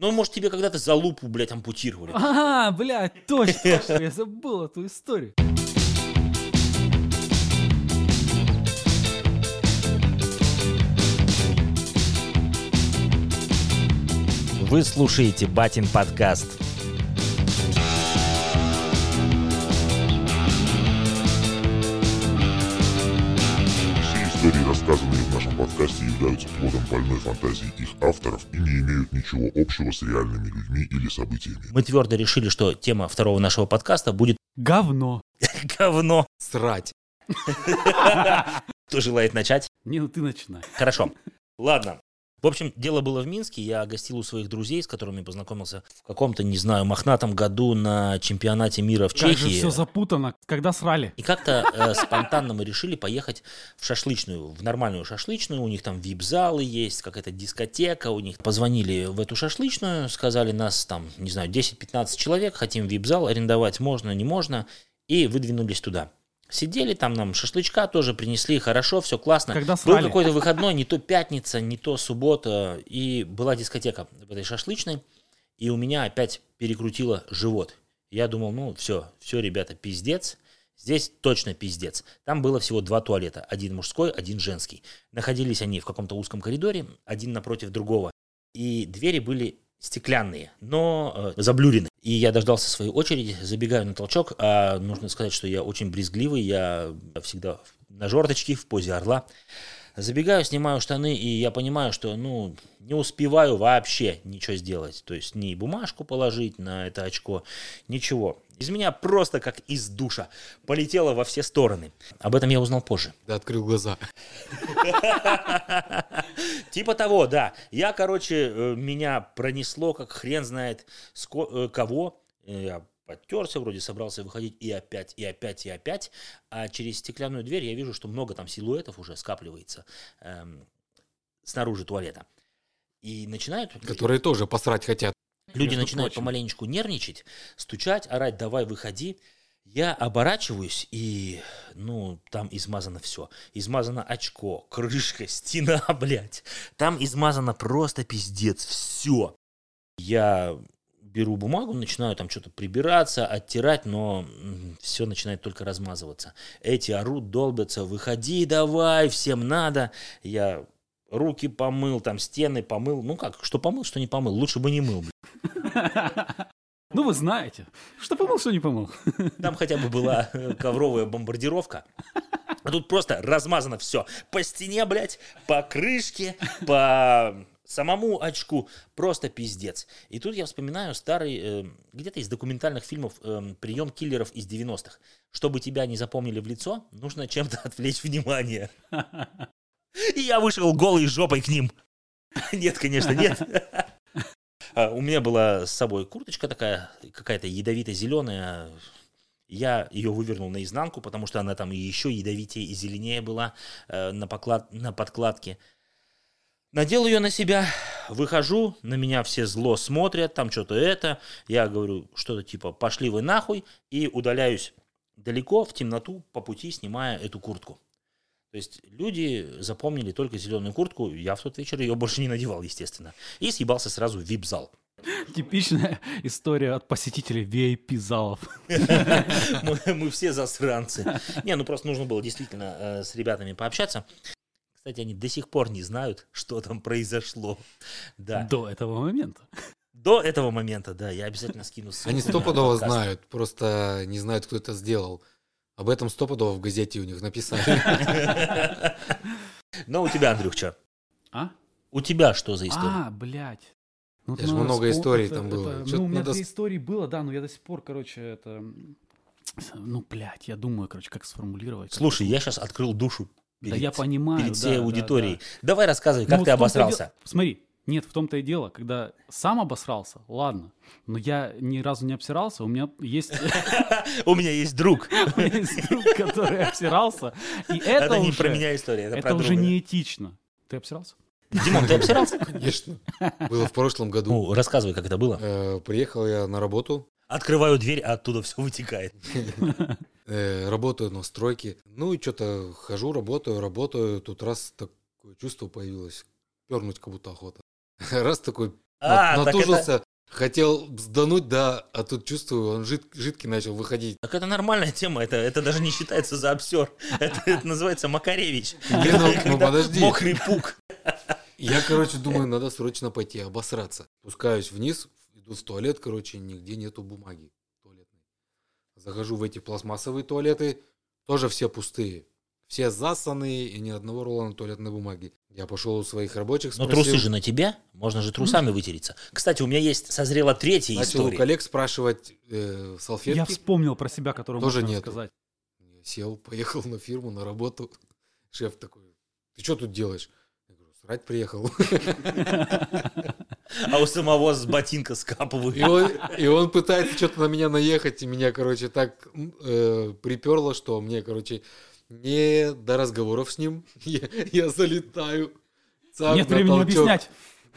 Ну, может, тебе когда-то за лупу, блядь, ампутировали. А, блядь, точно, точно, я забыл эту историю. Вы слушаете Батин подкаст. Все истории, рассказанные подкасте, являются плодом больной фантазии их авторов и не имеют ничего общего с реальными людьми или событиями. Мы твердо решили, что тема второго нашего подкаста будет Говно. говно. Срать. Кто желает начать? Не, ну ты начинай. Хорошо. Ладно. В общем, дело было в Минске. Я гостил у своих друзей, с которыми познакомился в каком-то, не знаю, мохнатом году на чемпионате мира в Как же Чехии. все запутано. Когда срали? И как-то э, спонтанно мы решили поехать в шашлычную, в нормальную шашлычную. У них там вип-залы есть, какая-то дискотека. У них позвонили в эту шашлычную, сказали нас там, не знаю, 10-15 человек, хотим вип-зал арендовать, можно, не можно. И выдвинулись туда. Сидели там, нам шашлычка тоже принесли, хорошо, все классно. Когда Был срали? какой-то выходной, не то пятница, не то суббота, и была дискотека в этой шашлычной, и у меня опять перекрутило живот. Я думал, ну все, все, ребята, пиздец. Здесь точно пиздец. Там было всего два туалета. Один мужской, один женский. Находились они в каком-то узком коридоре, один напротив другого. И двери были стеклянные, но э, заблюрены. И я дождался своей очереди, забегаю на толчок, а нужно сказать, что я очень брезгливый, я всегда на жорточке, в позе орла. Забегаю, снимаю штаны, и я понимаю, что, ну, не успеваю вообще ничего сделать. То есть ни бумажку положить на это очко, ничего. Из меня просто как из душа полетело во все стороны. Об этом я узнал позже. Да, открыл глаза. Типа того, да. Я, короче, э, меня пронесло, как хрен знает э, кого. Я подтерся, вроде собрался выходить, и опять, и опять, и опять. А через стеклянную дверь я вижу, что много там силуэтов уже скапливается эм, снаружи туалета. И начинают... Которые тоже посрать хотят. Люди Между начинают прочим. помаленечку нервничать, стучать, орать, давай, выходи. Я оборачиваюсь, и, ну, там измазано все. Измазано очко, крышка, стена, блядь. Там измазано просто пиздец, все. Я беру бумагу, начинаю там что-то прибираться, оттирать, но все начинает только размазываться. Эти орут, долбятся, выходи давай, всем надо. Я руки помыл, там стены помыл. Ну как, что помыл, что не помыл. Лучше бы не мыл, Ну вы знаете. Что помыл, что не помыл. Там хотя бы была э, ковровая бомбардировка. А тут просто размазано все. По стене, блядь, по крышке, по самому очку. Просто пиздец. И тут я вспоминаю старый, э, где-то из документальных фильмов, э, прием киллеров из 90-х. Чтобы тебя не запомнили в лицо, нужно чем-то отвлечь внимание. И я вышел голой жопой к ним. Нет, конечно, нет. А, У меня была с собой курточка такая, какая-то ядовито-зеленая. Я ее вывернул наизнанку, потому что она там еще ядовитее и зеленее была э, на, поклад... на подкладке. Надел ее на себя, выхожу, на меня все зло смотрят, там что-то это. Я говорю что-то типа «пошли вы нахуй» и удаляюсь далеко в темноту по пути, снимая эту куртку. То есть люди запомнили только зеленую куртку, я в тот вечер ее больше не надевал, естественно. И съебался сразу в вип-зал. Типичная история от посетителей VIP-залов. Мы, мы все засранцы. Не, ну просто нужно было действительно э, с ребятами пообщаться. Кстати, они до сих пор не знают, что там произошло. Да. До этого момента. До этого момента, да, я обязательно скину ссылку. Они стопудово знают, просто не знают, кто это сделал. Об этом стопудово в газете у них написали. Но у тебя, Андрюх, что? А? У тебя что за история? А, блядь. Ну, это ж надо много историй это- там это- было. Ну, у меня с- истории было, да, но я до сих пор, короче, это... Ну, блядь, я думаю, короче, как сформулировать. Слушай, я сейчас открыл душу Да перед, я понимаю, перед да, всей да, аудиторией. да. Давай рассказывай, Ну, как вот ты обосрался. дело- Смотри, нет, в том-то и дело, когда сам обосрался, ладно, но я ни разу не обсирался, у меня есть У меня есть друг. у меня есть друг, который обсирался, и это Это не про меня история, это, про это уже неэтично. Ты обсирался? Димон, ты обсирался? Конечно. Было в прошлом году. Ну, рассказывай, как это было. Э, Приехал я на работу. Открываю дверь, а оттуда все вытекает. Э, Работаю на стройке. Ну и что-то хожу, работаю, работаю. Тут раз такое чувство появилось. Пернуть как будто охота. Раз такой А, На- так Натужился, хотел сдануть, да, а тут чувствую, он жид- жидкий начал выходить. Так это нормальная тема, это, это даже не считается за обсер. Это, это называется Макаревич. Ну, подожди. Мокрый пук. Я, короче, думаю, надо срочно пойти обосраться. Спускаюсь вниз, иду в туалет, короче, нигде нету бумаги туалетной. Захожу в эти пластмассовые туалеты, тоже все пустые. Все засанные и ни одного рулона туалетной бумаги. Я пошел у своих рабочих, Но спросил, трусы же на тебя, можно же трусами вытереться. Кстати, у меня есть, созрела третья начал у история. коллег спрашивать э, салфетки. Я вспомнил про себя, который Тоже можно нету. рассказать. Я сел, поехал на фирму, на работу. Шеф такой, ты что тут делаешь? Я говорю, срать приехал. А у самого с ботинка скапывают. И он, и он пытается что-то на меня наехать, и меня, короче, так э, приперло, что мне, короче, не до разговоров с ним. Я, я залетаю. Цак, Нет времени толчок. объяснять.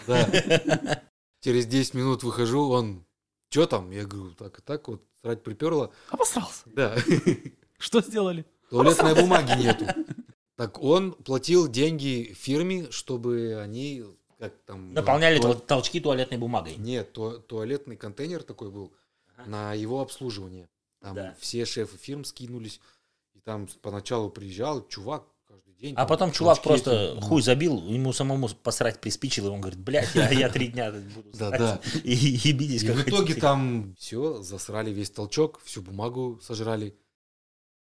Да. Через 10 минут выхожу, он, что там? Я говорю, так и так, вот срать приперло. Обосрался. Да. Что сделали? Туалетной бумаги нету. Так он платил деньги фирме, чтобы они как там... Наполняли туа- тол- толчки туалетной бумагой. Нет, туа- туалетный контейнер такой был на его обслуживание. Там Да. все шефы фирм скинулись. И там поначалу приезжал чувак каждый день. А потом чувак просто эти, хуй забил, ему самому посрать приспичило, и он говорит, блядь, я, я три дня буду Да, да. И ебитесь, И в итоге хотите. там все, засрали весь толчок, всю бумагу сожрали.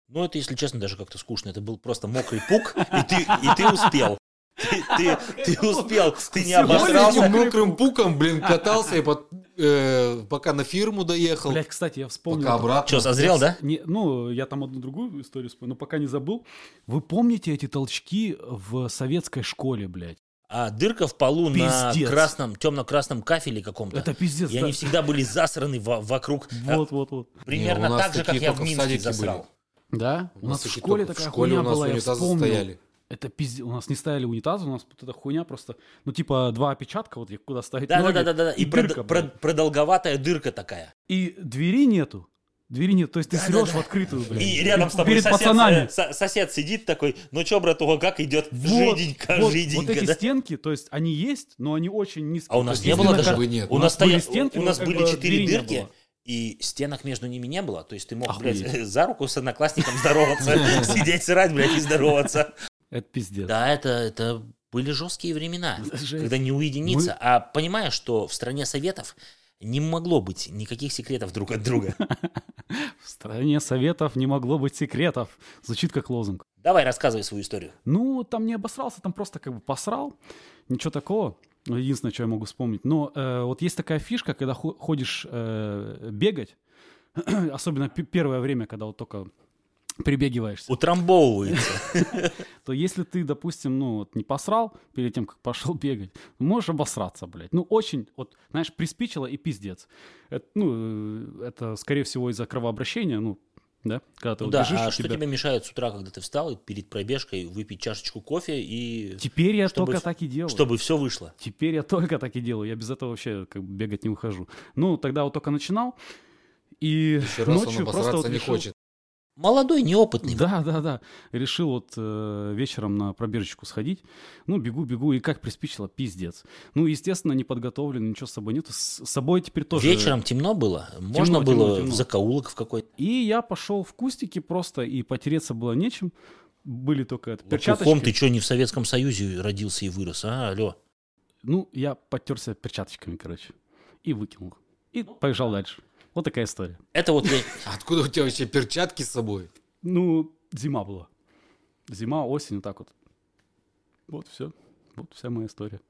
Ну, это, если честно, даже как-то скучно. Это был просто мокрый пук, и ты, и ты успел. Ты, ты, ты успел, ты не обосрался. мокрым пуком, блин, катался, и под- э, пока на фирму доехал, Блять, кстати, я вспомнил. пока обратно. Что, созрел, да? Не, ну, я там одну другую историю вспомнил, но пока не забыл. Вы помните эти толчки в советской школе, блядь? А дырка в полу на Пиздец. красном, темно-красном кафеле каком-то. Это пиздец. И да. они всегда были засраны во- вокруг. А, Вот, вот, вот. Примерно Не, у так же, как я в Минске засрал. Да? У, нас в школе только- такая в школе хуйня у нас была, я вспомнил. стояли. Это пиздец. У нас не стояли унитазы, у нас вот эта хуйня просто... Ну, типа, два опечатка, вот их куда ставить Да, да, ноги, да, да, да. И, прод- дырка, прод- продолговатая дырка такая. И двери нету. Двери нет. То есть ты Да, срешь да, в да. открытую, блядь. И рядом с тобой Перед сосед, пацанами. э, со- сосед сидит такой, ну чё, братуха, как идет? Вот, жиденько, вот, жиденько, вот эти да? стенки, то есть они есть, но они очень низкие. А у нас не было даже... бы нет. У У нас, нас были стоя- стенки, у нас были бы четыре дырки, и стенок между ними не было. То есть ты мог, Охуеть. блядь, за руку с одноклассником здороваться, сидеть, срать, блядь, и здороваться. Это пиздец. Да, это, это были жесткие времена, Жесть. когда не уединиться. А понимаешь, что в стране советов не могло быть никаких секретов друг от друга. В стране советов не могло быть секретов. Звучит как лозунг. Давай, рассказывай свою историю. Ну, там не обосрался, там просто как бы посрал. Ничего такого. Ну, Единственное, что я могу вспомнить. Но э, вот есть такая фишка, когда хо- ходишь э, бегать, особенно пе- первое время, когда вот только прибегиваешься, Утрамбовывается. то если ты, допустим, ну, вот не посрал перед тем, как пошел бегать, можешь обосраться, блядь. Ну, очень, вот, знаешь, приспичило и пиздец. Это, ну, э, это, скорее всего, из-за кровообращения, ну, да, когда ты Ну вот да, бежишь, а что тебя- тебе мешает с утра, когда ты встал и перед пробежкой выпить чашечку кофе и Теперь я чтобы только в- так и делаю. чтобы все вышло? Теперь я только так и делаю. Я без этого вообще как бы бегать не выхожу. Ну, тогда вот только начинал. И Еще раз он ночью просто вот не решил- хочет. Молодой, неопытный. Да, да, да. Решил вот э, вечером на пробежечку сходить. Ну, бегу, бегу, и как приспичило, пиздец. Ну, естественно, не подготовлен, ничего с собой нету. С собой теперь тоже... Вечером темно было, можно темно, было темно. в закоулок в какой-то. И я пошел в кустики просто, и потереться было нечем. Были только это, перчаточки. ты что, не в Советском Союзе родился и вырос, а? Алло. Ну, я потерся перчаточками, короче. И выкинул. И побежал дальше. Вот такая история. Это вот А Откуда у тебя вообще перчатки с собой? Ну, зима была. Зима, осень, вот так вот. Вот все. Вот вся моя история.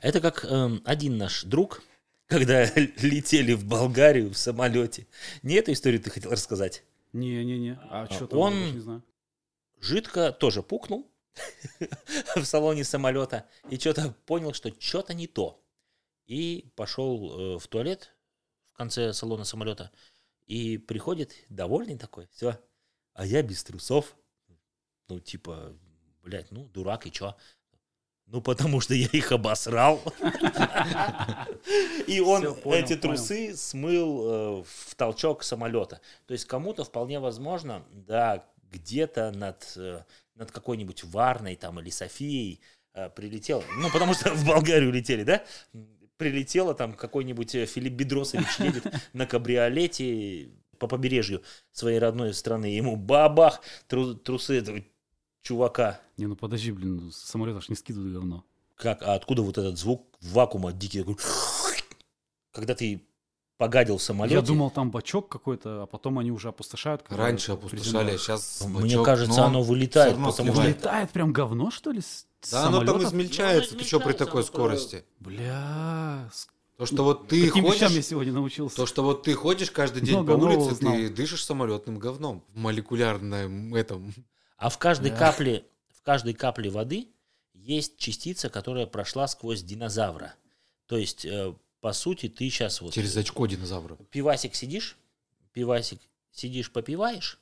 Это как эм, один наш друг, когда летели в Болгарию в самолете. Не эту историю ты хотел рассказать? Не-не-не. А что там? он- я не знаю. Жидко тоже пукнул в салоне самолета и что-то понял, что что-то не то. И пошел э, в туалет конце салона самолета и приходит довольный такой, все, а я без трусов. Ну, типа, блядь, ну, дурак и чё? Ну, потому что я их обосрал. И он эти трусы смыл э, в толчок самолета. То есть кому-то вполне возможно, да, где-то над, э, над какой-нибудь Варной там или Софией э, прилетел. Ну, потому что в Болгарию летели, да? Прилетело, там какой-нибудь э, Филипп Бедросович едет на кабриолете по побережью своей родной страны, ему бабах, тру- трусы этого чувака. Не, ну подожди, блин, самолет аж не скидывает говно. Как, а откуда вот этот звук вакуума дикий такой? Когда ты погадил в самолете. Я думал, там бачок какой-то, а потом они уже опустошают. Раньше опустошали, а сейчас Мне кажется, оно вылетает, потому что- прям говно, что ли, с Да, оно там самолетов? измельчается. Ну, Ты что при такой скорости? Бля, То, что вот ты каким вещам я ходишь... сегодня научился? То, что вот ты ходишь каждый день Много по улице, узнал. ты дышишь самолетным говном. В молекулярном этом. А в каждой Да. капле, в каждой капле воды есть частица, которая прошла сквозь динозавра. То есть, э, по сути, ты сейчас вот Через очко динозавра. пивасик сидишь, пивасик сидишь, попиваешь,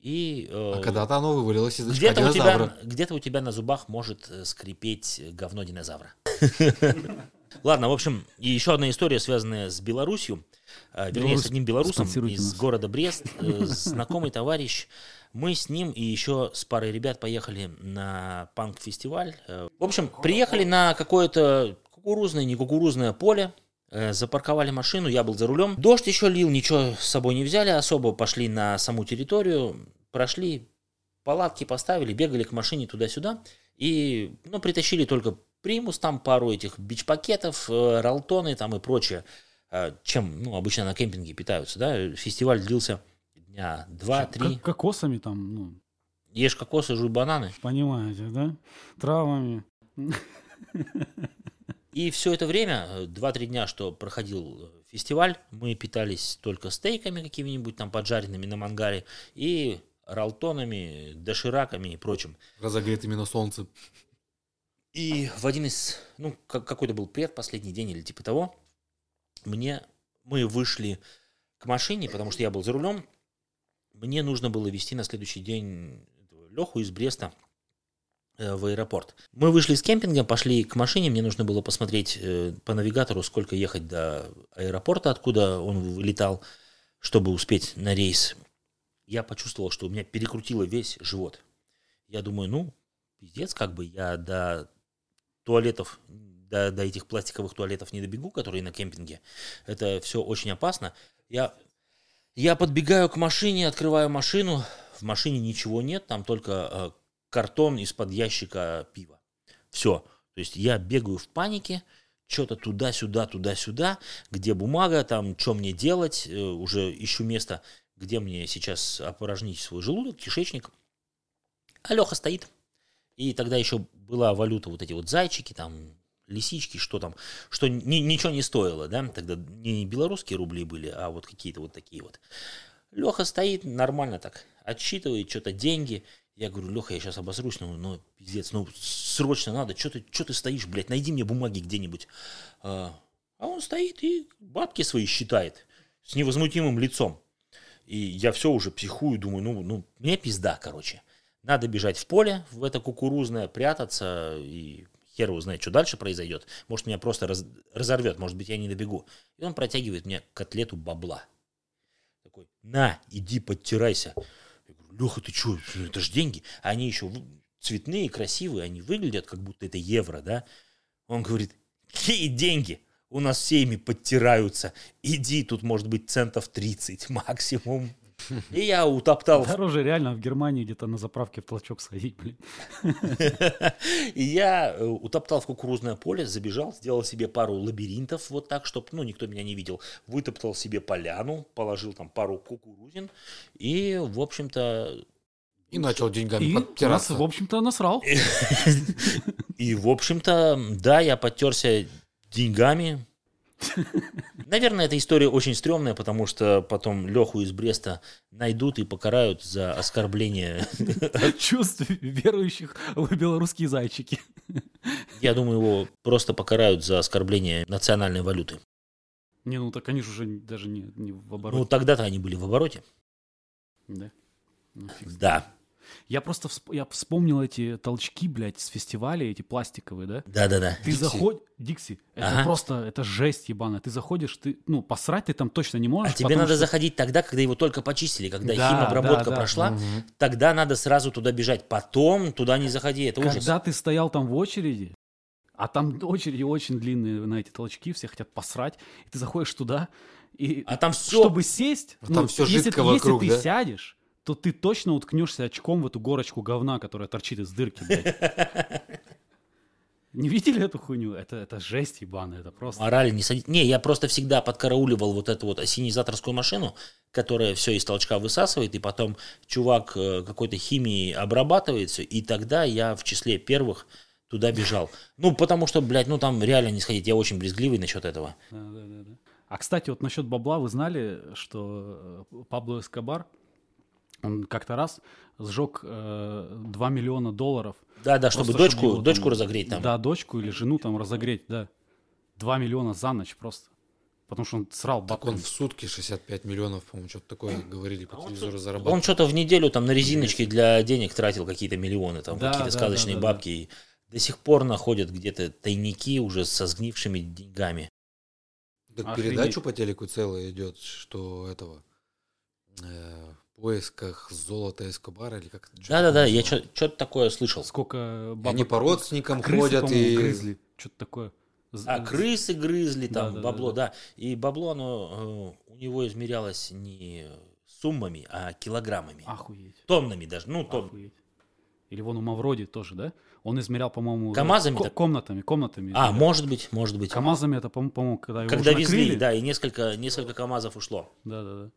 и э, А когда-то оно вывалилось из где-то у, динозавра. тебя, где-то у тебя на зубах может э, скрипеть говно динозавра. Ладно, в общем, и еще одна история, связанная с Беларусью. А, Вернее, с одним белорусом из города Брест. э, Знакомый товарищ. Мы с ним и еще с парой ребят поехали на панк-фестиваль. Э, В общем, приехали на какое-то кукурузное, не кукурузное поле. Э, Запарковали машину, я был за рулем. Дождь еще лил, ничего с собой не взяли особо. Пошли на саму территорию, прошли, палатки поставили, бегали к машине туда-сюда. И, ну, притащили только примус, там пару этих бич-пакетов, э, ралтоны там и прочее. Э, Чем, ну, обычно на кемпинге питаются, да. Фестиваль длился дня два-три. Кокосами там, ну, Ешь кокосы, жуй бананы. понимаете, да? Травами. И все это время, э, 2-3 дня, что проходил э, фестиваль, мы питались только стейками какими-нибудь там поджаренными на мангале и ралтонами, дошираками и прочим. Разогретыми на солнце. И в один из, ну, как- какой-то был предпоследний день или типа того, мне, мы вышли к машине, потому что я был за рулем, мне нужно было везти на следующий день Леху из Бреста э, в аэропорт. Мы вышли с кемпинга, пошли к машине, мне нужно было посмотреть э, по навигатору, сколько ехать до аэропорта, откуда он вылетал, чтобы успеть на рейс. Я почувствовал, что у меня перекрутило весь живот. Я думаю, ну, пиздец, как бы я до туалетов, до, до этих пластиковых туалетов не добегу, которые на кемпинге. Это все очень опасно. Я, я подбегаю к машине, открываю машину. В машине ничего нет, там только э, картон из-под ящика пива. Все. То есть я бегаю в панике, что-то туда-сюда, туда-сюда, где бумага, там, что мне делать, э, уже ищу место, где мне сейчас опорожнить свой желудок, кишечник. А Леха стоит. И тогда еще была валюта, вот эти вот зайчики, там, лисички, что там, что ни- ничего не стоило, да, тогда не белорусские рубли были, а вот какие-то вот такие вот. Леха стоит нормально так, отсчитывает что-то деньги. Я говорю, Леха, я сейчас обосрусь, ну, ну, пиздец, ну, срочно надо, что ты, что ты стоишь, блядь, найди мне бумаги где-нибудь. А, а он стоит и бабки свои считает с невозмутимым лицом. И я все уже психую, думаю, ну, ну, мне пизда, короче. Надо бежать в поле, в это кукурузное, прятаться, и хер его знает, что дальше произойдет. Может, меня просто раз- разорвет, может быть, я не добегу. И он протягивает мне котлету бабла. Такой, на, иди подтирайся. Леха, ты что, это же деньги. Они еще цветные, красивые, они выглядят, как будто это евро, да. Он говорит, какие деньги? У нас все ими подтираются. Иди, тут может быть центов 30 максимум. И я утоптал Дороже реально в Германии где-то на заправке в толчок сходить, блин. И я э, утоптал в кукурузное поле, забежал, сделал себе пару лабиринтов вот так, чтобы, ну, никто меня не видел. Вытоптал себе поляну, положил там пару кукурузин и, в общем-то, И начал деньгами И нас, подтираться. в общем-то, насрал. и, в общем-то, да, я подтерся деньгами. Наверное, эта история очень стрёмная, потому что потом Леху из Бреста найдут и покарают за оскорбление. Чувств верующих в белорусские зайчики. Я думаю, его просто покарают за оскорбление национальной валюты. Не, ну так они же уже даже не, не в Ну, обороте. тогда-то они были в обороте. Да. Ну. Да. Я просто всп- я вспомнил эти толчки, блядь, с фестиваля, эти пластиковые, да? Да-да-да. Ты заходишь, Дикси, это Ага. просто, это жесть ебаная. Ты заходишь, ты, ну, посрать ты там точно не можешь. А тебе надо что- заходить тогда, когда его только почистили, когда Да, химобработка да, да. прошла, тогда надо сразу туда бежать. Потом туда не заходи, это ужас. Когда ты стоял там в очереди, А там очереди очень длинные на эти толчки, все хотят посрать. И ты заходишь туда, и А там все... чтобы сесть, А там всё если, жидко если вокруг, ты да? сядешь, то ты точно уткнешься очком в эту горочку говна, которая торчит из дырки, блядь. Не видели эту хуйню? Это, это жесть ебаная, это просто... Мораль не садить. Не, я просто всегда подкарауливал вот эту вот осенизаторскую машину, которая все из толчка высасывает, и потом чувак э, какой-то химией обрабатывает все, и тогда я в числе первых туда бежал. Ну, потому что, блядь, ну там реально не сходить. Я очень брезгливый насчет этого. Да, да, да, да. А, кстати, вот насчет бабла, вы знали, что э, Пабло Эскобар, он как-то раз сжег э, 2 миллиона долларов. Да-да, чтобы Просто дочку, его там- дочку разогреть там. Да, дочку или жену там разогреть, да. 2 миллиона за ночь просто. Потому что он срал Так бабками. он в сутки 65 миллионов, по-моему, что-то такое говорили по телевизору Он зарабатывал. что-то в неделю там на резиночки для денег тратил какие-то миллионы, там Да, какие-то да, сказочные да, да, да. бабки. И до сих пор находят где-то тайники уже со сгнившими деньгами. Так Охренеть. передачу по телеку целая идет, что этого э, поисках золота Эскобара или как Да-да-да, я что-то такое слышал. Сколько бабок... Они по родственникам крысы, ходят и... грызли. Что-то такое. А крысы грызли там, Да-да-да-да. бабло, да. И бабло, оно э, у него измерялось не суммами, а килограммами. Охуеть. Тоннами даже, ну, тонн. Охуеть. Или вон у Мавроди тоже, да? Он измерял, по-моему... КамАЗами так? комнатами, комнатами. А, измерял. может быть, может быть. КамАЗами это, по- по-моему, когда его Когда уже везли, накрыли. да, и несколько, несколько КАМАЗов ушло. Да, да, да.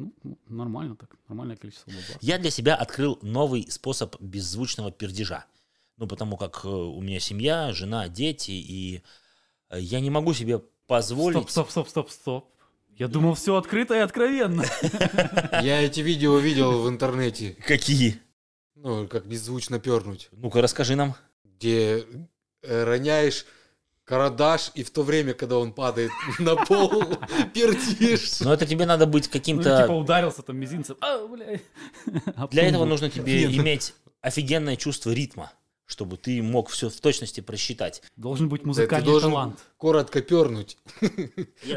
Ну, ну, нормально так, нормальное количество бабла. Я для себя открыл новый способ беззвучного пердежа. Ну, потому как э, у меня семья, жена, дети, и э, я не могу себе позволить... Стоп, стоп, стоп, стоп, стоп. Я думал, все открыто и откровенно. Я эти видео видел в интернете. Какие? Ну, как беззвучно пернуть. Ну-ка, расскажи нам. Где роняешь карандаш, и в то время, когда он падает на пол, пердишь. Но это тебе надо быть Ну, каким-то... типа ударился там мизинцем. А, Для этого нужно тебе Нет, иметь офигенное чувство ритма, чтобы ты мог все в точности просчитать. Должен быть Да, ты музыкальный должен талант. коротко пернуть.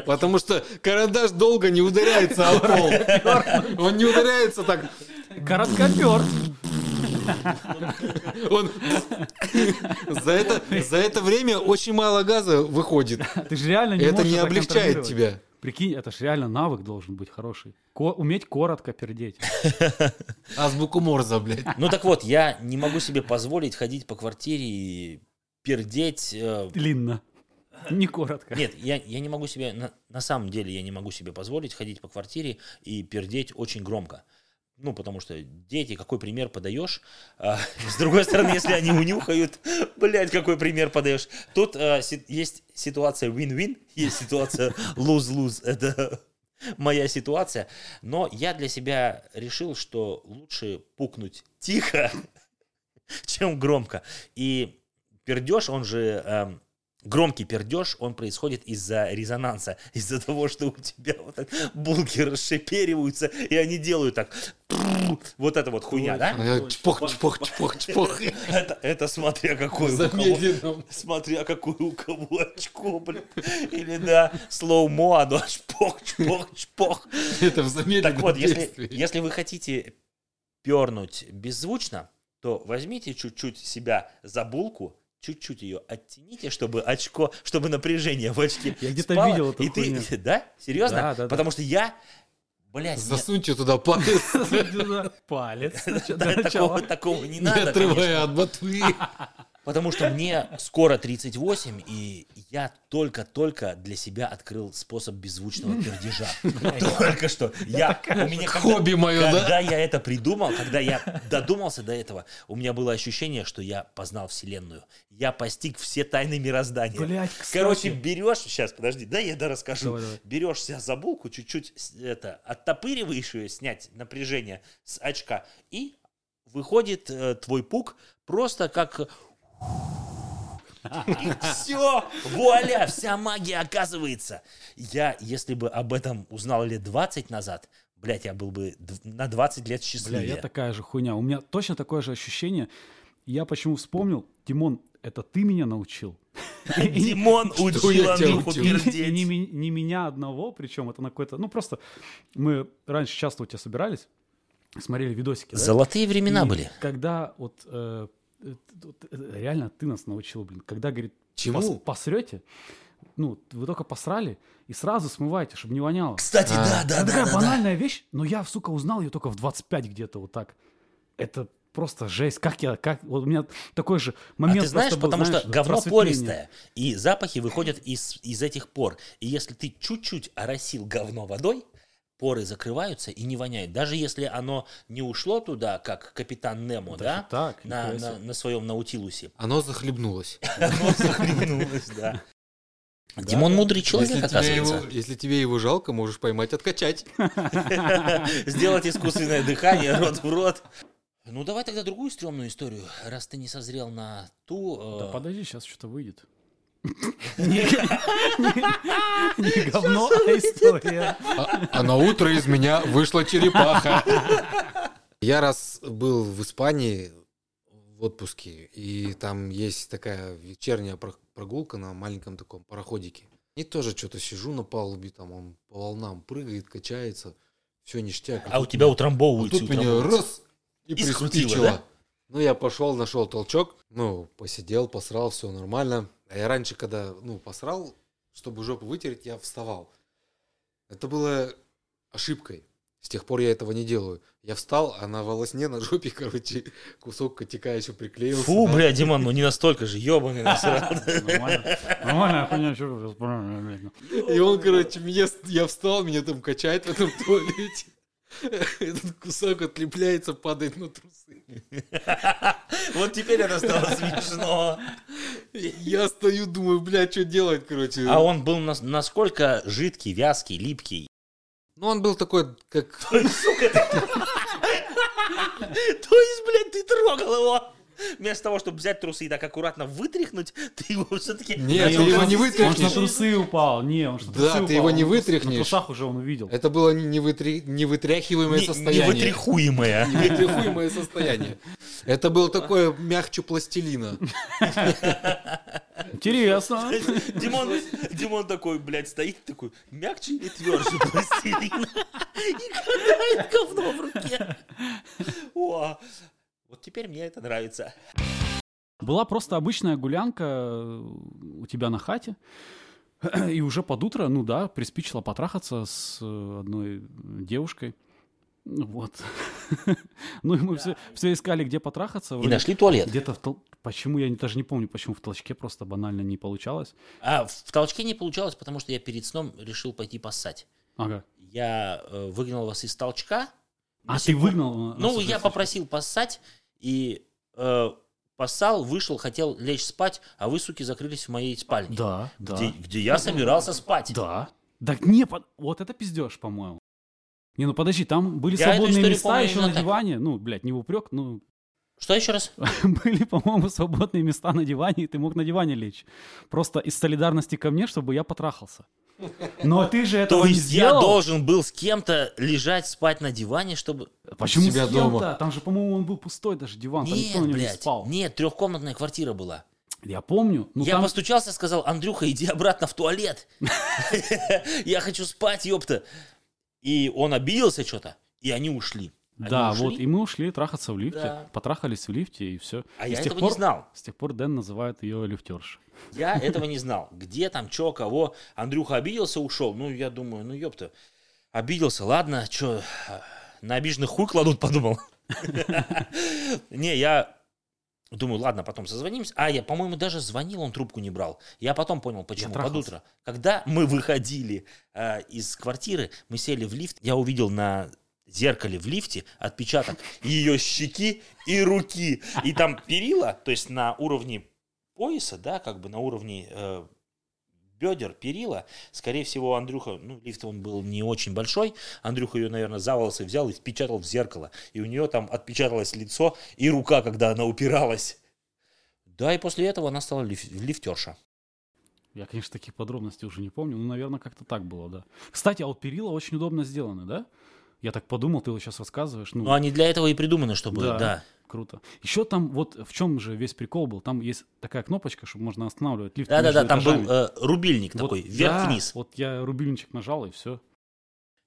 Потому что карандаш долго не ударяется о пол. Он не ударяется так. Короткопер. Он за это, за это время очень мало газа выходит. Ты же реально не Это не облегчает тебя. Прикинь, это же реально навык должен быть хороший. Ко- уметь коротко пердеть. Азбуку Морза, блядь. Ну так вот, я не могу себе позволить ходить по квартире и пердеть. э, Длинно. Не коротко. Нет, я, я не могу себе, на, на самом деле я не могу себе позволить ходить по квартире и пердеть очень громко. Ну, потому что дети, какой пример подаешь? А, с другой стороны, если они унюхают, блядь, какой пример подаешь? Тут а, си- есть ситуация win-win, есть ситуация lose-lose. Это моя ситуация. Но я для себя решил, что лучше пукнуть тихо, чем громко. И пердеж, он же эм, громкий пердеж, он происходит из-за резонанса, из-за того, что у тебя вот так булки расшипериваются, и они делают так. Вот это вот хуйня, да? Чпох, чпох, чпох, чпох. Это, это смотря какой у кого. Смотря какое у кого очко, блин. Или да, слоумо, оно чпох, чпох, чпох. Это в замедленном Так вот, если, если вы хотите пернуть беззвучно, то возьмите чуть-чуть себя за булку, чуть-чуть ее оттяните, чтобы очко, чтобы напряжение в очке Я где-то видел эту и ты. Да? Серьезно? Да, да, да. Потому что я, блядь, мне- Засуньте туда палец, Палец. Для да, такого, не не надо, конечно. отрывая от ботвы. Потому что мне скоро 38, и я только-только для себя открыл способ беззвучного пердежа. Только что. Я, у меня когда- Хобби мое, да? Когда я это придумал, когда я додумался до этого, у меня было ощущение, что я познал Вселенную. Я постиг все тайны мироздания. Кстати. Короче, берешь, сейчас, подожди, да я да расскажу. Давай, давай. Берешь себя за булку, чуть-чуть это, оттопыриваешь ее, снять напряжение с очка, и выходит э, твой пук просто как... И все, вуаля, вся магия оказывается. Я, если бы об этом узнал лет 20 назад, блядь, я был бы на 20 лет Бля, счастливее. я такая же хуйня. У меня точно такое же ощущение. Я почему вспомнил, Димон, это ты меня научил. Димон учил Андрюху пердеть. не меня одного, причем это на какой-то... Ну, просто мы раньше часто у тебя собирались, смотрели видосики? Золотые времена были. Когда вот э, реально ты нас научил, блин. Когда, говорит, Чему? пос- посрете, ну, вы только посрали и сразу смывайте, чтобы не воняло. Кстати, А. да, да, Это да, такая да, да. банальная вещь, но я, сука, узнал ее только в 25 где-то вот так. Это просто жесть. Как я, как, вот у меня такой же А момент ты знаешь, был, потому знаешь, что говно пористое, и запахи выходят из, из этих пор. И если ты чуть-чуть оросил говно водой, поры закрываются и не воняет. Даже если оно не ушло туда, как капитан Немо, Даже да, так, на, на, на своем наутилусе. Оно захлебнулось. Оно захлебнулось, да. Димон мудрый человек, Если тебе, его, оказывается. если тебе его жалко, можешь поймать, откачать. Сделать искусственное дыхание, рот в рот. Ну, давай тогда другую стрёмную историю, раз ты не созрел на ту... э, Да подожди, сейчас что-то выйдет. Не говно, а история. А, а на утро из меня вышла черепаха. Я раз был в Испании в отпуске, и там есть такая вечерняя про- прогулка на маленьком таком пароходике. И тоже что-то сижу на палубе, там он по волнам прыгает, качается, все ништяк. А у тебя меня- утрамбовываются. тут меня раз и, И скрутило, приспичило. да? Ну, я пошел, нашел толчок, ну, посидел, посрал, все нормально. А я раньше, когда, ну, посрал, чтобы жопу вытереть, я вставал. Это было ошибкой. С тех пор я этого не делаю. Я встал, а на волосне, на жопе, короче, кусок котика еще приклеился. Фу, бля, Димон, ну не настолько же, ебаный насрал. Нормально. Хуйня, что. И он, короче, меня, я встал, меня там качает в этом туалете. Этот кусок отлепляется, падает на трусы. Вот теперь это стало смешно. Я стою, думаю, бля, что делать, короче. А он был нас- насколько жидкий, вязкий, липкий. Ну, он был такой, как... То есть, сука. То есть, блядь, ты трогал его. Вместо того, чтобы взять трусы и так аккуратно вытряхнуть, ты его все-таки... Нет, Не, ты он его не Он же на вытряхнешь. трусы упал. Не, он на Да, ты упал. его не Он вытряхнешь. На трусах уже он увидел. Это было невытряхиваемое Не- состояние. Невытряхуемое. Невытряхуемое состояние. Это было такое мягче пластилина. Интересно. Димон, Димон такой, блядь, стоит такой, мягче или тверже пластилина? И катает говно в руке. О, вот теперь мне это нравится. Была просто обычная гулянка э, у тебя на хате. И уже под утро, ну да, приспичило потрахаться с э, одной девушкой. Ну Вот. Ну и мы все, все искали, где потрахаться. И нашли туалет. Где-то в тол- Почему, я не- даже не помню, почему в толчке просто банально не получалось. А в толчке не получалось, потому что я перед сном решил пойти поссать. Ага. Я э, выгнал вас из толчка. А ты выгнал? нас Ну, я попросил поссать, и э, поссал, вышел, хотел лечь спать, а вы, суки, закрылись в моей спальне. Да, да. Где, где я собирался спать. Да. Да не, под- вот это пиздеж, по-моему. Не, ну подожди, там были Я свободные места еще на так. диване. Ну, блядь, не упрек, ну, Что еще раз? были, по-моему, свободные места на диване, и ты мог на диване лечь. Просто из солидарности ко мне, чтобы я потрахался. Но ты же этого То не есть я сделал. должен был с кем-то лежать, спать на диване, чтобы... Почему себя с кем-то? дома. Там же, по-моему, он был пустой даже диван, там никто на Нет, нем не блядь, спал. нет, трехкомнатная квартира была. Я помню. Ну, я там... постучался, сказал, Андрюха, иди обратно в туалет. Я хочу спать, ёпта. И он обиделся что-то, и они ушли. Они Да, ушли, вот, и мы ушли трахаться в лифте, Да. потрахались в лифте, и все. А и я с тех этого пор, не знал. С тех пор Дэн называет ее лифтерш. Я этого не знал. Где там, чё, кого. Андрюха обиделся, ушел. Ну, я думаю, ну, ёпта. Обиделся, ладно, чё, на обиженных хуй кладут, подумал. Не, я думаю, ладно, потом созвонимся. А, я, по-моему, даже звонил, он трубку не брал. Я потом понял, почему. Под утро. Когда мы выходили э, из квартиры, мы сели в лифт, я увидел на зеркале в лифте отпечаток ее щеки и руки. И там перила, то есть на уровне пояса, да, как бы на уровне э, бедер, перила. Скорее всего, Андрюха, ну, лифт он был не очень большой. Андрюха ее, наверное, за волосы взял и впечатал в зеркало. И у нее там отпечаталось лицо и рука, когда она упиралась. Да, и после этого она стала лиф- лифтерша. Я, конечно, таких подробностей уже не помню, но, наверное, как-то так было, да. Кстати, а вот перила очень удобно сделаны, да? Я так подумал, ты вот сейчас рассказываешь. Ну, Ну, они для этого и придуманы, чтобы, Да. да. круто. Еще там, вот в чем же весь прикол был, там есть такая кнопочка, чтобы можно останавливать лифт Да-да-да, там был э, рубильник Вот, такой, да, вверх-вниз. вот я рубильничек нажал, и все.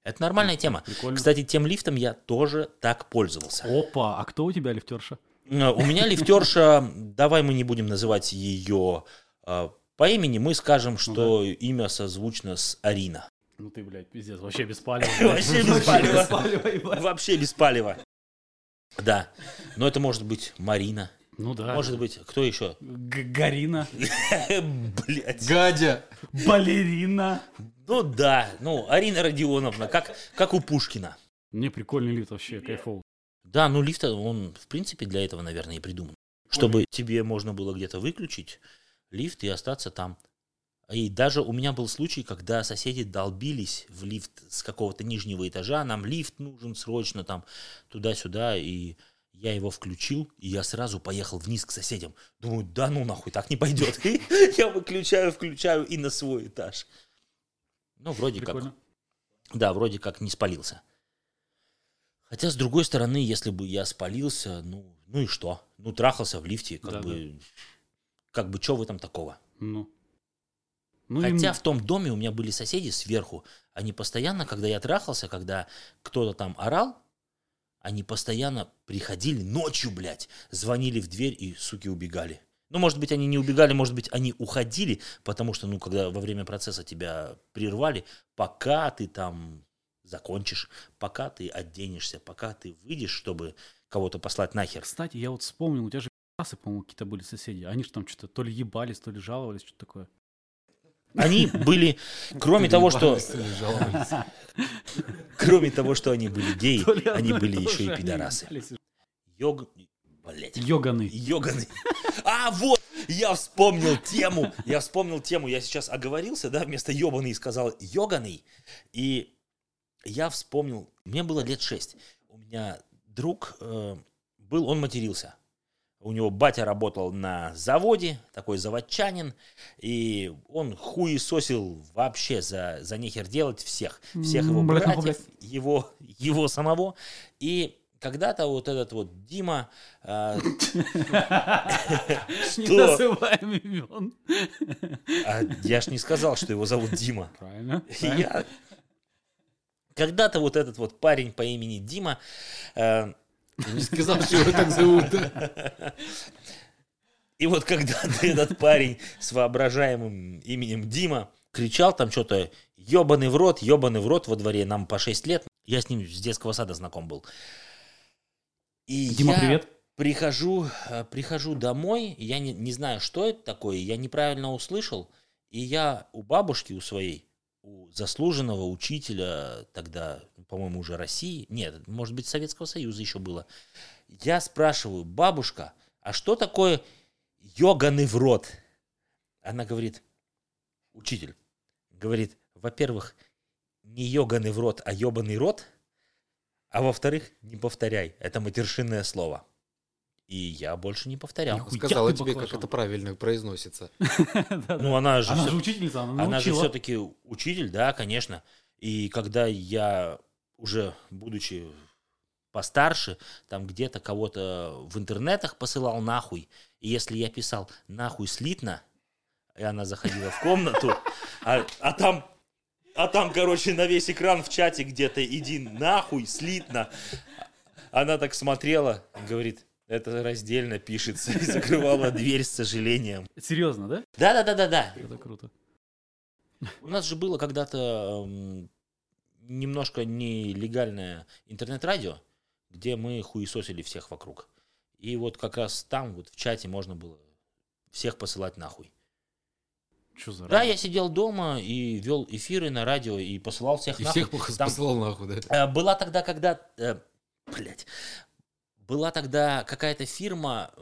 Это нормальная тема. Прикольно. Кстати, тем лифтом я тоже так пользовался. Опа, а кто у тебя лифтерша? Э, У меня лифтерша, давай мы не будем называть ее э, по имени, мы скажем, что имя созвучно с Арина. Ну ты, блядь, пиздец, вообще без палева. Вообще без палева. Вообще без палева. Да. Но это может быть Марина. Ну да. Может быть, кто еще? Гарина. Блять. Гадя. Балерина. Ну да. Ну, Арина Родионовна, как, как у Пушкина. Мне прикольный лифт вообще, кайфово. Да, ну лифт, он, в принципе, для этого, наверное, и придуман. Чтобы тебе можно было где-то выключить лифт и остаться там. И даже у меня был случай, когда соседи долбились в лифт с какого-то нижнего этажа, нам лифт нужен срочно там туда-сюда, и я его включил, и я сразу поехал вниз к соседям. Думаю, да ну нахуй, так не пойдет. Я выключаю, включаю и на свой этаж. Ну, вроде как. Да, вроде как не спалился. Хотя, с другой стороны, если бы я спалился, ну, ну и что? Ну, трахался в лифте, как бы... Как бы, что в этом такого? Ну. Ну, Хотя им- в том доме у меня были соседи сверху. Они постоянно, когда я трахался, когда кто-то там орал, они постоянно приходили ночью, блядь, звонили в дверь и, суки, убегали. Ну, может быть, они не убегали, может быть, они уходили, потому что, ну, когда во время процесса тебя прервали, пока ты там закончишь, пока ты оденешься, пока ты выйдешь, чтобы кого-то послать нахер. Кстати, я вот вспомнил, у тебя же пи***сы, по-моему, какие-то были соседи. Они же там что-то то ли ебались, то ли жаловались, что-то такое. Они были, кроме того, что, кроме того, что они были геи, они были еще и пидорасы. Йог... Блять. Йоганый. Йоганый. А, вот, я вспомнил тему. Я вспомнил тему. Я сейчас оговорился, да, вместо ебаный сказал йоганый. И я вспомнил, мне было лет шесть. У меня друг э, был, он матерился. У него батя работал на заводе, такой заводчанин, и он хуесосил вообще за, за нехер делать всех. Всех его братьев, его, его самого. И когда-то вот этот вот Дима, э, Не называем имен. а я ж не сказал, что его зовут Дима. Правильно. Когда-то вот этот вот парень по имени Дима, не сказал, что его так зовут. и вот когда-то этот парень с воображаемым именем Дима кричал там что-то ебаный в рот, ебаный в рот во дворе, нам по 6 лет. Я с ним с детского сада знаком был. И Дима, я привет. Прихожу, э, прихожу домой, я не, не знаю, что это такое, я неправильно услышал, и я у бабушки, у своей, у заслуженного учителя тогда, по-моему, уже России, нет, может быть, Советского Союза еще было, я спрашиваю, бабушка, а что такое йоганый в рот? Она говорит, учитель, говорит, во-первых, не йоганый в рот, а ебаный рот, а во-вторых, не повторяй, это матершинное слово. И я больше не повторял. Нихуя Сказала тебе, как баклажан. это правильно произносится. Ну, она же, Она всё- же учительница, она она же все-таки учитель, да, конечно. И когда я уже, будучи постарше, там где-то кого-то в интернетах посылал нахуй, и если я писал нахуй слитно, и она заходила в комнату, а, а там, а там, короче, на весь экран в чате где-то иди нахуй слитно, она так смотрела, говорит, это раздельно пишется, и закрывала дверь с сожалением. Серьезно, да? Да-да-да-да-да. Это круто. У нас же было когда-то эм, немножко нелегальное интернет-радио, где мы хуесосили всех вокруг. И вот как раз там, вот в чате можно было всех посылать нахуй. Что за Да, радио? я сидел дома и вел эфиры на радио и посылал всех И нахуй. всех послал нахуй, да? э, была тогда, когда... Э, блядь. Была тогда какая-то фирма,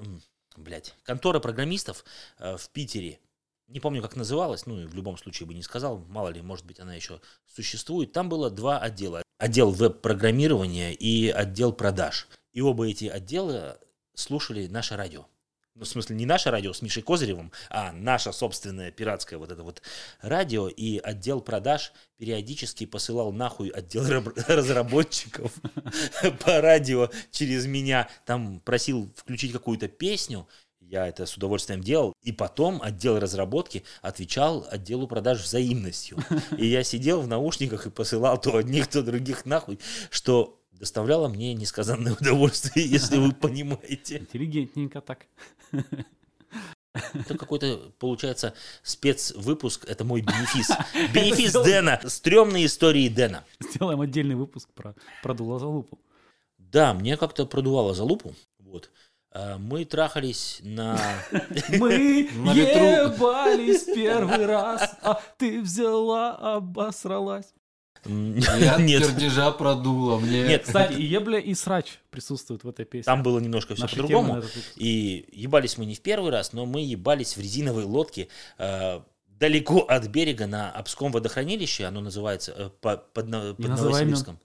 блядь, контора программистов э, в Питере. Не помню, как называлась, ну, и в любом случае бы не сказал, мало ли, может быть, она еще существует. Там было два отдела. Отдел веб-программирования и отдел продаж. И оба эти отдела слушали наше радио. Ну, в смысле, не наше радио с Мишей Козыревым, а наше собственное пиратское вот это вот радио. И отдел продаж периодически посылал нахуй отдел раб- разработчиков по радио через меня. Там просил включить какую-то песню. Я это с удовольствием делал. И потом отдел разработки отвечал отделу продаж взаимностью. И я сидел в наушниках и посылал то одних, то других нахуй, что доставляла мне несказанное удовольствие, если вы понимаете. Интеллигентненько так. Это какой-то, получается, спецвыпуск. Это мой бенефис. Бенефис Дэна. Стрёмные истории Дэна. Сделаем отдельный выпуск про, про дуло за лупу. Да, мне как-то продувало за лупу. Вот. А, Мы трахались на... Мы ебались первый раз, а ты взяла, обосралась. Я Нет, пердежа продуло. Мне... нет, Кстати, и ебля, и срач присутствуют в этой песне. там было немножко все Наши по-другому. И ебались мы не в первый раз, но мы ебались в резиновой лодке э, далеко от берега на Обском водохранилище. Оно называется э, по- под, под. Новосибирском.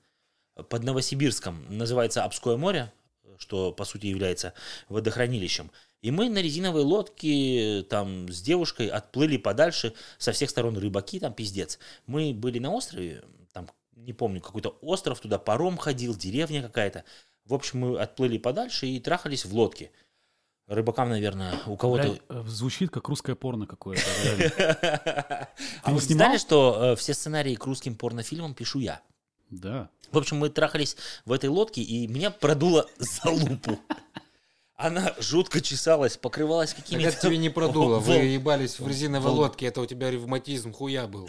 Под Новосибирском называется Обское море, что по сути является водохранилищем. И мы на резиновой лодке там с девушкой отплыли подальше, со всех сторон рыбаки, там пиздец. Мы были на острове, там, не помню, какой-то остров, туда паром ходил, деревня какая-то. В общем, мы отплыли подальше и трахались в лодке. Рыбакам, наверное, у кого-то... Э, звучит как русское порно какое-то. А вы знали, что э, все сценарии к русским порнофильмам пишу я? Да. В общем, мы трахались в этой лодке, и меня продуло за лупу. Она жутко чесалась, покрывалась Так какими-то... это тебе не продуло. Вы ебались в резиновой лодке. Это у тебя ревматизм хуя был.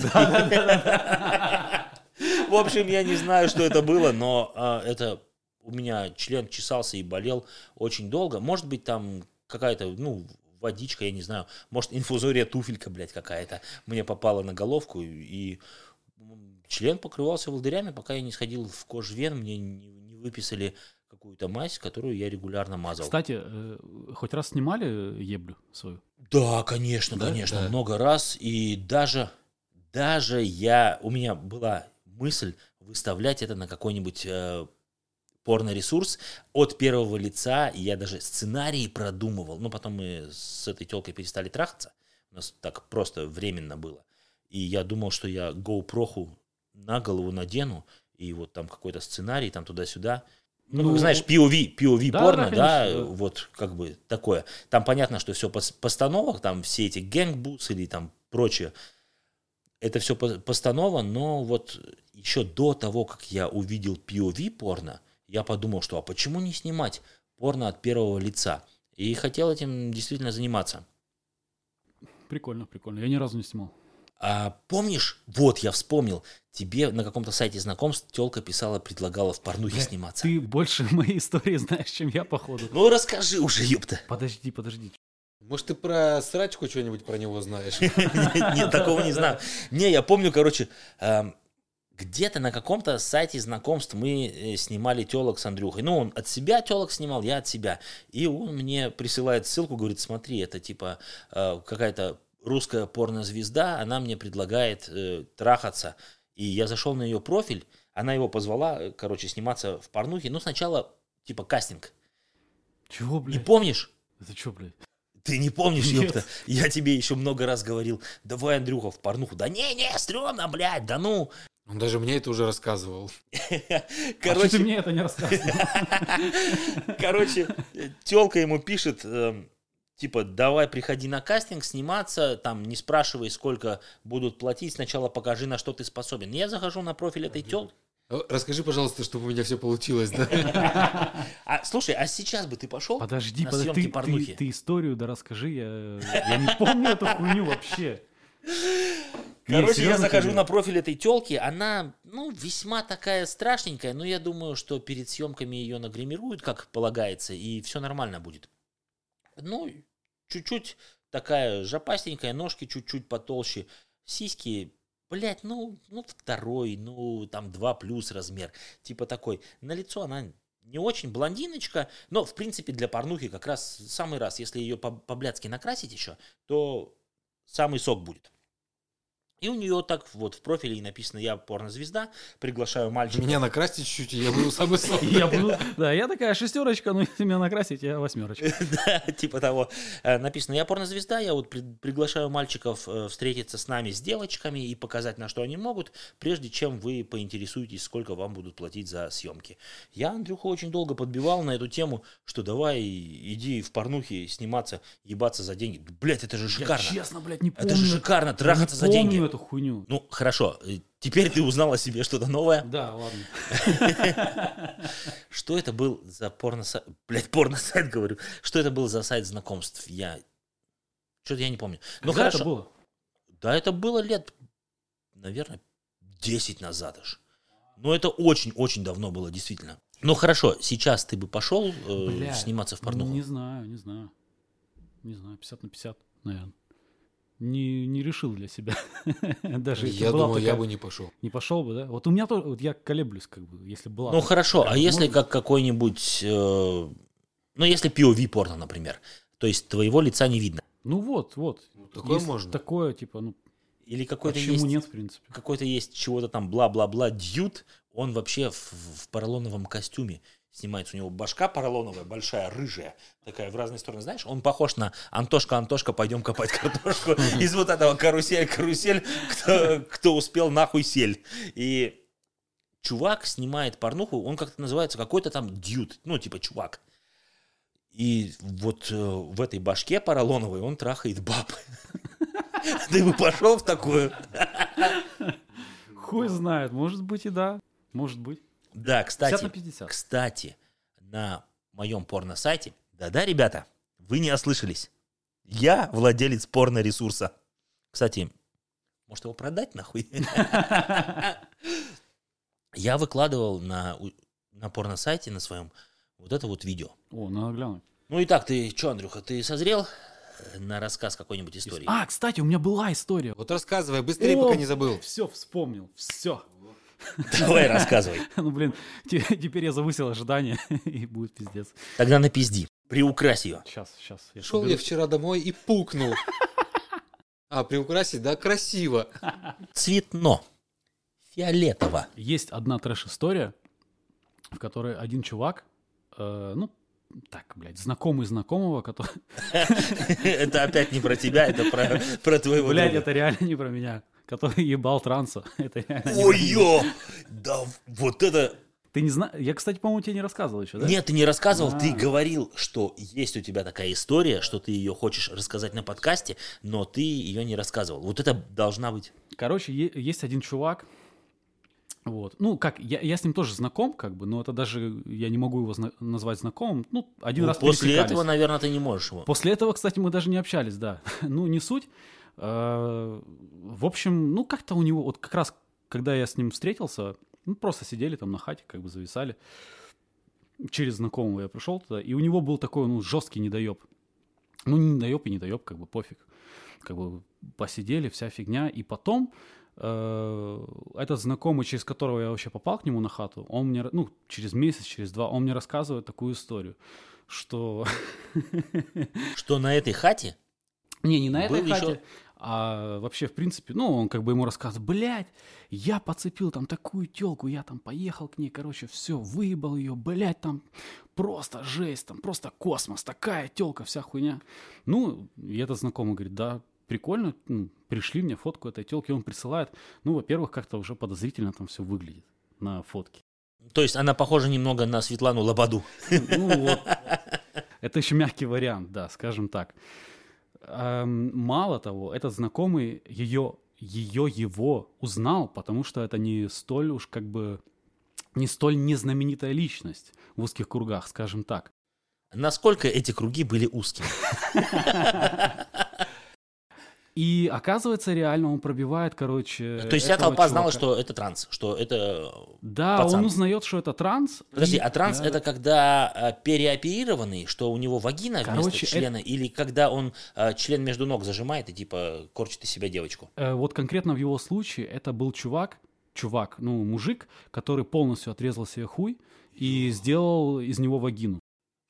В общем, я не знаю, что это было, но а, это у меня член чесался и болел очень долго. Может быть, там какая-то, ну, водичка, я не знаю. Может, инфузория туфелька, блядь, какая-то мне попала на головку, и член покрывался волдырями, пока я не сходил в кожвен, мне не, выписали какую-то мазь, которую я регулярно мазал. Кстати, э, хоть раз снимали еблю свою? Да, конечно, Да? конечно, Да. много раз. И даже, даже я, у меня была мысль выставлять это на какой-нибудь э, порно-ресурс от первого лица. И я даже сценарий продумывал. Но потом мы с этой телкой перестали трахаться. У нас так просто временно было. И я думал, что я GoPro на голову надену. И вот там какой-то сценарий, там туда-сюда. Ну, как знаешь, POV, POV Да, порно, да, да, вот как бы такое. Там понятно, что все постановок, там все эти гэнгбус или там прочее, это все постанова, но вот еще до того, как я увидел POV порно, я подумал, что а почему не снимать порно от первого лица? И хотел этим действительно заниматься. Прикольно, прикольно. Я ни разу не снимал. А помнишь, вот я вспомнил, тебе на каком-то сайте знакомств телка писала, предлагала в порнухе сниматься. Ты больше моей истории знаешь, чем я, походу. Ну расскажи уже, ёпта. Подожди, подожди. Может, ты про срачку что-нибудь про него знаешь? Нет, такого не знаю. Не, я помню, короче, эм, где-то на каком-то сайте знакомств мы э, снимали телок с Андрюхой. Ну, он от себя телок снимал, я от себя. И он мне присылает ссылку, говорит, смотри, это типа э, какая-то русская порнозвезда, она мне предлагает э, трахаться. И я зашел на ее профиль, она его позвала, э, короче, сниматься в порнухе. Ну, сначала типа кастинг. Чего, Не блядь? помнишь? Это что, блядь? Ты не помнишь, Нет. ёпта? Я тебе еще много раз говорил, давай, Андрюха, в порнуху. Да не-не, стрёмно, блядь, да ну. Он даже мне это уже рассказывал. А что ты Короче, мне это не рассказывал? короче, телка ему пишет, эм, типа, давай приходи на кастинг, сниматься, там, не спрашивай, сколько будут платить, сначала покажи, на что ты способен. Я захожу на профиль этой телки. Э, Расскажи, пожалуйста, чтобы у меня все получилось, да? А, слушай, а сейчас бы ты пошел Подожди, на подожди, съемки ты, порнухи? ты, ты историю да расскажи, я, я не помню эту хуйню вообще. Короче, я захожу на профиль этой телки, она, ну, весьма такая страшненькая, но я думаю, что перед съемками ее нагримируют, как полагается, и все нормально будет. Ну, чуть-чуть такая жопастенькая, ножки чуть-чуть потолще, сиськи, блять, ну, ну, второй, ну, там, два плюс размер, типа такой. На лицо она не очень блондиночка, но, в принципе, для порнухи как раз самый раз, если ее по- по-блядски накрасить еще, то самый сок будет. И у нее так вот в профиле и написано «Я порнозвезда, приглашаю мальчика». Меня накрасить чуть-чуть, я буду самый. Я буду, да, я такая шестерочка, но если меня накрасить, я восьмерочка. Да, типа того. Э, Написано «Я порнозвезда, я вот при- приглашаю мальчиков э, встретиться с нами, с девочками и показать, на что они могут, прежде чем вы поинтересуетесь, сколько вам будут платить за съемки». Я Андрюху очень долго подбивал на эту тему, что давай иди в порнухе сниматься, ебаться за деньги. Блять, это же шикарно. честно, блядь, не помню. Это же шикарно, трахаться за деньги. Эту хуйню. Ну, хорошо. э, Теперь ты узнал о себе что-то новое. Да, ладно. Что это был за порно-сайт? Блять, порно-сайт говорю. Что это был за сайт знакомств? Я... Что-то я не помню. Ну, хорошо. это было? Да, это было лет, наверное, 10 назад аж. Но это очень-очень давно было, действительно. Ну, хорошо, сейчас ты бы пошел э, Бля, сниматься в порнуху? Не знаю, не знаю. Не знаю, 50 на 50, наверное. Не, не решил для себя. Даже если Я была думаю, я такая- бы не пошел. Не пошел бы, да? Вот у меня тоже, вот я колеблюсь, как бы, если была. Ну, такая- хорошо, а если как какой-нибудь... э, ну, если POV порно, например. То есть твоего лица не видно. Ну вот, вот. такое Есть можно. Такое, типа, ну, Или какой-то почему есть... нет, в принципе? Какой-то есть чего-то там бла-бла-бла дьют. Он вообще в, в поролоновом костюме снимается. У него башка поролоновая, большая, рыжая. Такая в разные стороны. Знаешь, он похож на Антошка, Антошка, пойдем копать картошку. Из вот этого карусель, карусель, кто, кто успел нахуй сель. И чувак снимает порнуху, он как-то называется, какой-то там дьют, ну, типа чувак. И вот э, в этой башке поролоновой он трахает баб. Ты бы пошел в такую? Хуй знает, может быть и да, может быть. Да, 50 кстати, на 50. кстати, на моем порно-сайте, да-да, ребята, вы не ослышались. Я владелец порно-ресурса. Кстати, может его продать нахуй? Я выкладывал на, на порно-сайте на своем вот это вот видео. О, надо глянуть. Ну и так, ты что, Андрюха, ты созрел на рассказ какой-нибудь истории? А, кстати, у меня была история. Вот рассказывай, быстрее, пока не забыл. Все, вспомнил, все. Давай рассказывай. Ну, блин, те- теперь я завысил ожидания, и будет пиздец. Тогда напизди. Приукрась ее. Сейчас, сейчас. Я Шел я вчера домой и пукнул. А, приукрасить, да, красиво. Цветно. Фиолетово. Есть одна трэш-история, в которой один чувак, э, ну, так, блядь, знакомый знакомого, который... Это опять не про тебя, это про, про твоего Блядь, это реально не про меня. Который ебал транса. Это реально не про Ой, меня. ё! Да вот это... Ты не знаешь... Я, кстати, по-моему, тебе не рассказывал еще, да? Нет, ты не рассказывал, ты А. говорил, что есть у тебя такая история, что ты ее хочешь рассказать на подкасте, но ты ее не рассказывал. Вот это должна быть. Короче, есть один чувак, вот. Ну, как, я, я с ним тоже знаком, как бы, но это даже, я не могу его зна- назвать знакомым. Ну, один Ну, раз после этого, наверное, ты не можешь его. После этого, кстати, мы даже не общались, да. ну, не суть. Э, В общем, ну, как-то у него, вот как раз, когда я с ним встретился, ну, просто сидели там на хате, как бы зависали. Через знакомого я пришел туда, и у него был такой, ну, жесткий недоеб. Ну, не недоеб и недоеб, как бы пофиг. Как бы посидели, вся фигня. И потом э, этот знакомый, через которого я вообще попал к нему на хату, он мне, ну, через месяц, через два, он мне рассказывает такую историю, что Что на этой хате Не, не на этой Был хате, еще- а вообще, в принципе, ну, он как бы ему рассказывает, блядь, я подцепил там такую телку, я там поехал к ней, короче, все, выебал ее, блядь, там просто жесть, там просто космос, такая телка, вся хуйня. Ну, и этот знакомый говорит, да, прикольно, ну, пришли мне фотку этой телки, он присылает. Ну, во-первых, как-то уже подозрительно там все выглядит на фотке. То есть она похожа немного на Светлану Лободу. Ну вот. Это еще мягкий вариант, да, скажем так. Эм, Мало того, этот знакомый ее, ее его узнал, потому что это не столь уж как бы не столь незнаменитая личность в узких кругах, скажем так. Насколько эти круги были узкими? И оказывается, реально он пробивает, короче. То есть вся толпа знала, чувака. что это транс, что это... Да, пацан. он узнает, что это транс. Подожди, и- а транс да, это когда а, переоперированный, что у него вагина вместо Короче, члена, или когда он а, член между ног зажимает и типа корчит из себя девочку? Э, вот конкретно в его случае это был чувак, чувак, ну, мужик, который полностью отрезал себе хуй и сделал из него вагину.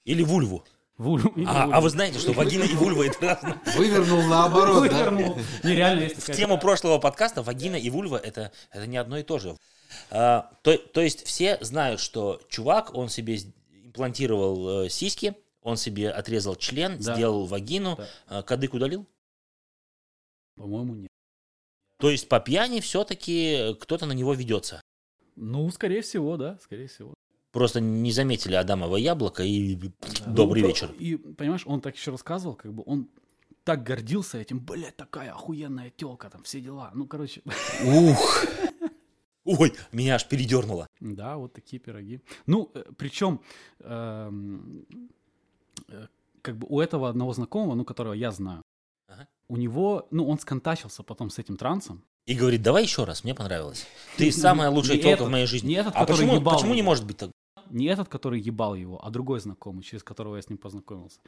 Или вульву? Вульву. А, а вы знаете, что вагина и вульва это разное? Вывернул наоборот, да? Вывернул. Нереально есть В тему прошлого подкаста вагина и вульва это, это не одно и то же. А, то, то есть все знают, что чувак, он себе имплантировал э, сиськи, он себе отрезал член, Да. сделал вагину, Да. а, кадык удалил. По-моему, нет. То есть по пьяни все-таки кто-то на него ведется. Ну, скорее всего, да, скорее всего. Просто не заметили Адамово яблоко и добрый Ну, вечер. И, понимаешь, он так еще рассказывал, как бы он так гордился этим, блядь, такая охуенная телка, там все дела. Ну, короче, Ух. Ой, меня аж передернуло. да, вот такие пироги. Ну, причем, эм, как бы у этого одного знакомого, ну, которого я знаю, Ага. у него, ну, он сконтачился потом с этим трансом. И говорит, давай еще раз, мне понравилось. Ты самая лучшая телка в моей жизни. не этот, а почему, почему не может быть так? Не этот, который ебал его, а другой знакомый, через которого я с ним познакомился.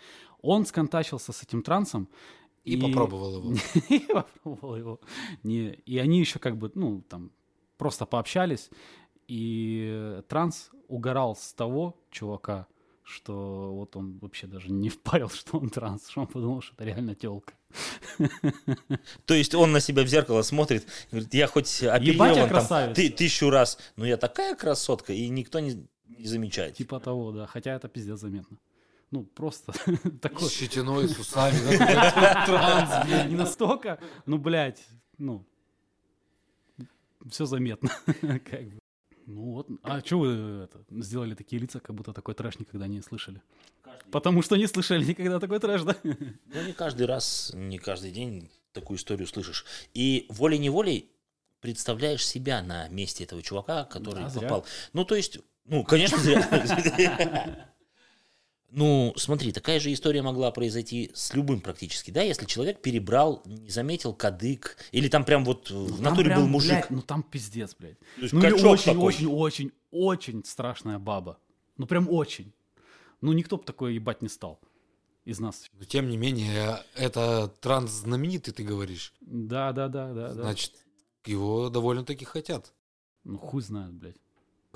Он сконтачился с этим трансом. И попробовал его. И попробовал его. Не, и они еще как бы, ну, там, просто пообщались. И транс угорал с того чувака, что вот он вообще даже не впарил, что он транс, что он подумал, что это реально телка. То есть он на себя в зеркало смотрит, говорит, я хоть я там ты, тысячу раз, но я такая красотка, и никто не, не замечает. Типа того, да. Хотя это пиздец заметно. Ну, просто такой. С щетиной, с усами. да, Транс, блин. Не настолько, ну, блядь, ну, все заметно. как бы. Ну вот, а что вы это, сделали такие лица, как будто такой трэш никогда не слышали? Потому что не слышали никогда такой трэш, да? Ну, не каждый раз, не каждый день такую историю слышишь. И волей-неволей представляешь себя на месте этого чувака, который Да, зря. попал. Ну, то есть, ну, конечно, зря. Ну, смотри, такая же история могла произойти с любым практически, да, если человек перебрал, не заметил кадык, или там прям вот в Там натуре прям, был мужик. блядь, ну там пиздец, блядь. То есть Ну или качок очень, такой. очень, очень, очень страшная баба. Ну прям очень. Ну никто бы такое ебать не стал из нас. Но тем не менее, это транс знаменитый, ты говоришь. Да, да, да, да, да. Значит, его довольно-таки хотят. Ну хуй знает, блядь.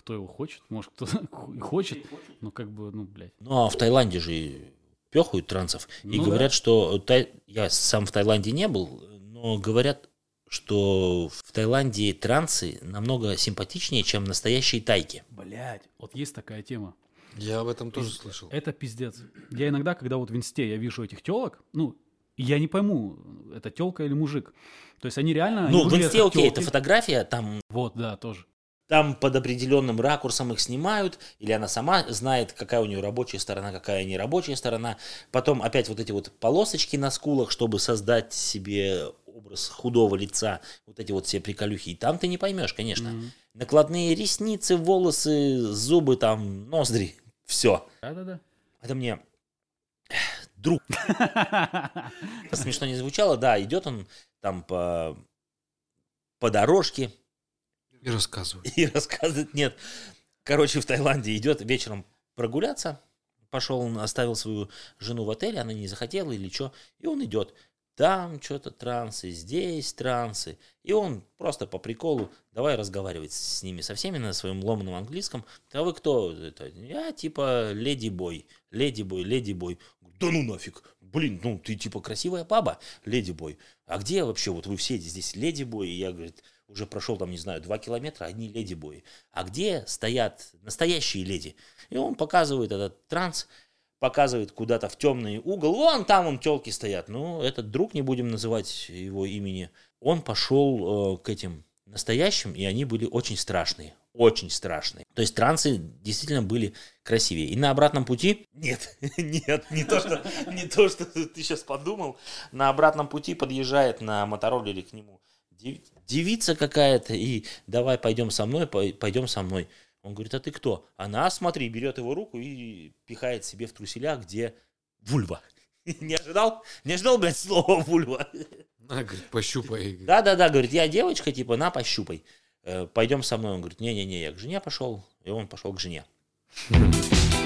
Кто его хочет, может кто-то и хочет, но как бы, ну, блядь. Ну, а в Таиланде же пехают трансов. И Ну говорят, что... Тай- Я сам в Таиланде не был, но говорят, что в Таиланде трансы намного симпатичнее, чем настоящие тайки. Блядь, вот есть такая тема. Я об этом тоже слышал. Это пиздец. Я иногда, когда вот в инсте я вижу этих телок, ну, я не пойму, это телка или мужик. То есть они реально... они Ну, в выглядят инсте окей, это тёлки. фотография, там, Вот, да, тоже. Там под определенным ракурсом их снимают, или она сама знает, какая у нее рабочая сторона, какая не рабочая сторона. Потом опять вот эти вот полосочки на скулах, чтобы создать себе образ худого лица, вот эти вот все приколюхи. И там ты не поймешь, конечно. Мгм. Накладные ресницы, волосы, зубы, там, ноздри. Все. Да-да-да. Это мне друг. Смешно не звучало, да, идет он там по, по дорожке И рассказывай. и рассказывает, нет. Короче, в Таиланде идет вечером прогуляться, пошел, он оставил свою жену в отеле, она не захотела или что, и он идет. Там что-то трансы, здесь трансы. И он просто по приколу, давай разговаривать с ними, со всеми на своем ломаном английском. А вы кто? Это, я типа леди бой, леди бой, леди бой. Да ну нафиг, блин, ну ты типа красивая баба, леди бой. А где вообще вот вы все здесь леди бой? И я, говорит, уже прошел там, не знаю, два километра, одни леди бои. А где стоят настоящие леди? И он показывает этот транс, показывает куда-то в темный угол. Вон там вон телки стоят. Ну, этот друг, не будем называть его имени, он пошел э, к этим настоящим, и они были очень страшные. Очень страшные. То есть трансы действительно были красивее. И на обратном пути... Нет, нет, не то, что, не то, что ты сейчас подумал. На обратном пути подъезжает на мотороллере к нему девица какая-то, и давай пойдем со мной, пой- пойдем со мной. Он говорит, а ты кто? Она, смотри, берет его руку и пихает себе в труселя, где вульва. Не ожидал? Не ожидал, блядь, слова вульва? На, говорит, пощупай. Да-да-да, говорит, я девочка, типа, на, пощупай. Э, Пойдем со мной. Он говорит, не-не-не, я к жене пошел. И он пошел к жене.